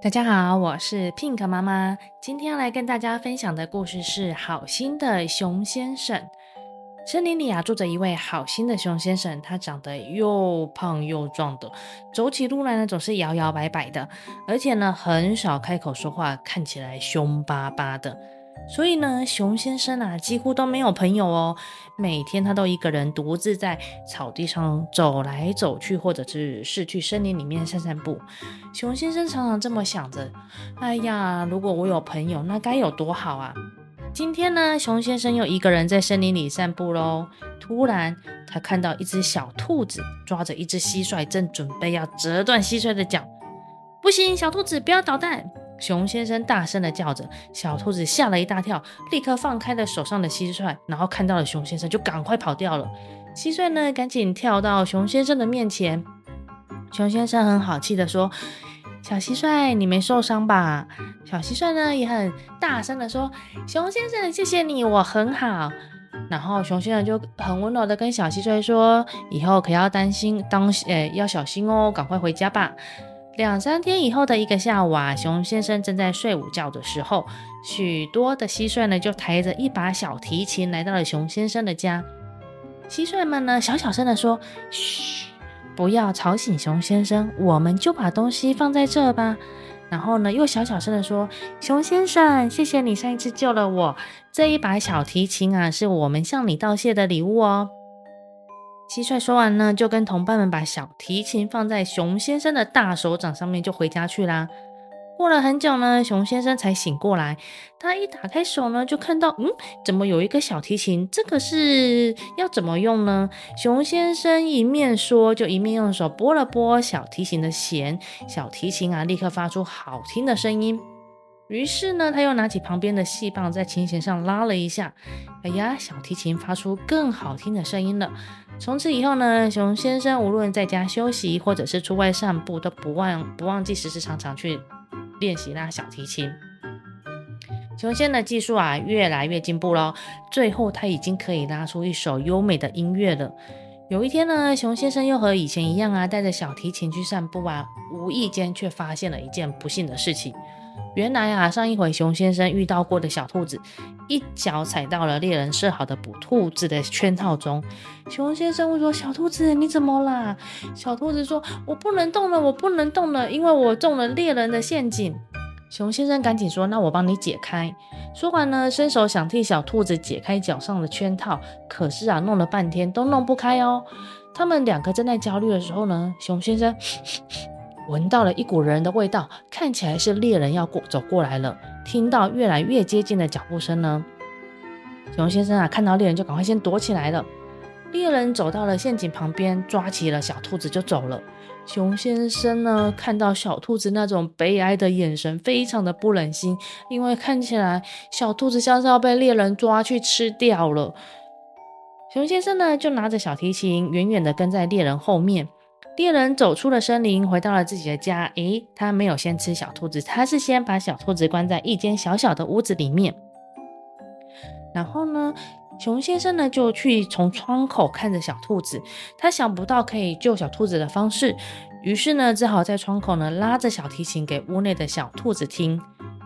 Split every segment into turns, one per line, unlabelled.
大家好，我是 Pink 妈妈。今天来跟大家分享的故事是好心的熊先生。森林里啊，住着一位好心的熊先生，他长得又胖又壮的，走起路来呢总是摇摇摆摆的，而且呢很少开口说话，看起来凶巴巴的。所以呢，熊先生啊，几乎都没有朋友哦。每天他都一个人独自在草地上走来走去，或者是是去森林里面散散步。熊先生常常这么想着：哎呀，如果我有朋友，那该有多好啊！今天呢，熊先生又一个人在森林里散步喽。突然，他看到一只小兔子抓着一只蟋蟀，正准备要折断蟋蟀的脚。不行，小兔子，不要捣蛋！熊先生大声的叫着，小兔子吓了一大跳，立刻放开了手上的蟋蟀，然后看到了熊先生就赶快跑掉了。蟋蟀呢，赶紧跳到熊先生的面前。熊先生很好气的说：“小蟋蟀，你没受伤吧？”小蟋蟀呢，也很大声的说：“熊先生，谢谢你，我很好。”然后熊先生就很温柔的跟小蟋蟀说：“以后可要担心，当诶要小心哦，赶快回家吧。”两三天以后的一个下午啊，熊先生正在睡午觉的时候，许多的蟋蟀呢就抬着一把小提琴来到了熊先生的家。蟋蟀们呢小小声的说：“嘘，不要吵醒熊先生，我们就把东西放在这吧。”然后呢又小小声的说：“熊先生，谢谢你上一次救了我，这一把小提琴啊是我们向你道谢的礼物哦。”蟋蟀说完呢，就跟同伴们把小提琴放在熊先生的大手掌上面，就回家去啦。过了很久呢，熊先生才醒过来。他一打开手呢，就看到，嗯，怎么有一个小提琴？这个是要怎么用呢？熊先生一面说，就一面用手拨了拨小提琴的弦，小提琴啊，立刻发出好听的声音。于是呢，他又拿起旁边的细棒，在琴弦上拉了一下。哎呀，小提琴发出更好听的声音了。从此以后呢，熊先生无论在家休息，或者是出外散步，都不忘不忘记时时常常去练习拉小提琴。琼先的技术啊，越来越进步喽。最后，他已经可以拉出一首优美的音乐了。有一天呢，熊先生又和以前一样啊，带着小提琴去散步啊，无意间却发现了一件不幸的事情。原来啊，上一回熊先生遇到过的小兔子，一脚踩到了猎人设好的捕兔子的圈套中。熊先生问说：“小兔子，你怎么啦？”小兔子说：“我不能动了，我不能动了，因为我中了猎人的陷阱。”熊先生赶紧说：“那我帮你解开。”说完呢，伸手想替小兔子解开脚上的圈套，可是啊，弄了半天都弄不开哦。他们两个正在焦虑的时候呢，熊先生。闻到了一股人的味道，看起来是猎人要过走过来了。听到越来越接近的脚步声呢，熊先生啊，看到猎人就赶快先躲起来了。猎人走到了陷阱旁边，抓起了小兔子就走了。熊先生呢，看到小兔子那种悲哀的眼神，非常的不忍心，因为看起来小兔子像是要被猎人抓去吃掉了。熊先生呢，就拿着小提琴，远远的跟在猎人后面。猎人走出了森林，回到了自己的家。诶，他没有先吃小兔子，他是先把小兔子关在一间小小的屋子里面。然后呢，熊先生呢就去从窗口看着小兔子，他想不到可以救小兔子的方式，于是呢，只好在窗口呢拉着小提琴给屋内的小兔子听。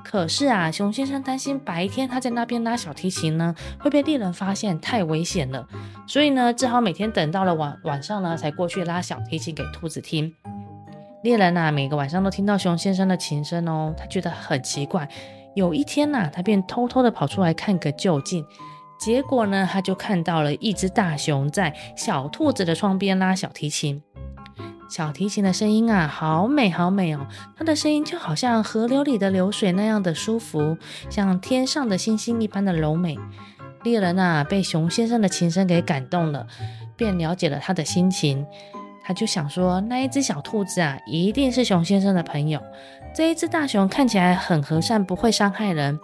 可是啊，熊先生担心白天他在那边拉小提琴呢，会被猎人发现，太危险了。所以呢，只好每天等到了晚晚上呢，才过去拉小提琴给兔子听。猎人啊，每个晚上都听到熊先生的琴声哦，他觉得很奇怪。有一天呐，他便偷偷的跑出来看个究竟。结果呢，他就看到了一只大熊在小兔子的窗边拉小提琴。小提琴的声音啊，好美好美哦！它的声音就好像河流里的流水那样的舒服，像天上的星星一般的柔美。猎人啊，被熊先生的琴声给感动了，便了解了他的心情。他就想说，那一只小兔子啊，一定是熊先生的朋友。这一只大熊看起来很和善，不会伤害人。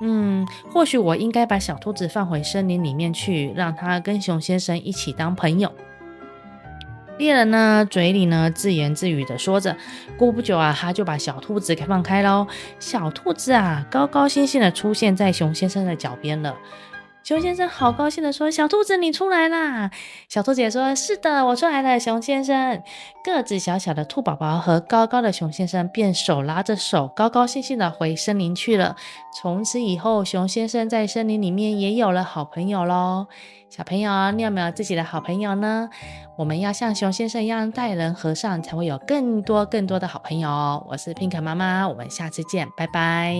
嗯，或许我应该把小兔子放回森林里面去，让它跟熊先生一起当朋友。猎人呢，嘴里呢自言自语的说着。过不久啊，他就把小兔子给放开喽。小兔子啊，高高兴兴的出现在熊先生的脚边了。熊先生好高兴地说：“小兔子，你出来啦！”小兔子也说：“是的，我出来了。”熊先生，个子小小的兔宝宝和高高的熊先生便手拉着手，高高兴兴地回森林去了。从此以后，熊先生在森林里面也有了好朋友喽。小朋友，你有没有自己的好朋友呢？我们要像熊先生一样待人和善，才会有更多更多的好朋友哦。我是 Pink 妈妈，我们下次见，拜拜。